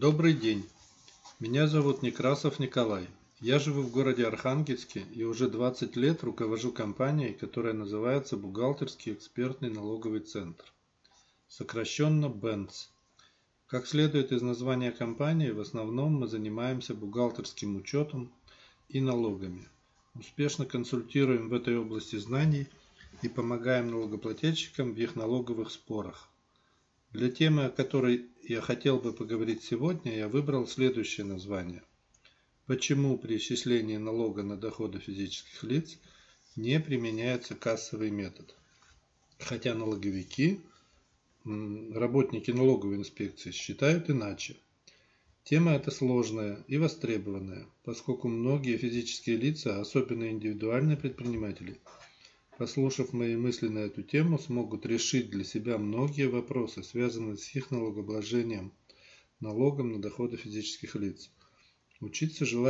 Добрый день. Меня зовут Некрасов Николай. Я живу в городе Архангельске и уже 20 лет руковожу компанией, которая называется Бухгалтерский экспертный налоговый центр. Сокращенно БЭНЦ. Как следует из названия компании, в основном мы занимаемся бухгалтерским учетом и налогами. Успешно консультируем в этой области знаний и помогаем налогоплательщикам в их налоговых спорах. Для темы, о которой я хотел бы поговорить сегодня, я выбрал следующее название. Почему при исчислении налога на доходы физических лиц не применяется кассовый метод? Хотя налоговики, работники налоговой инспекции считают иначе. Тема эта сложная и востребованная, поскольку многие физические лица, особенно индивидуальные предприниматели, послушав мои мысли на эту тему, смогут решить для себя многие вопросы, связанные с их налогообложением, налогом на доходы физических лиц. Учиться желательно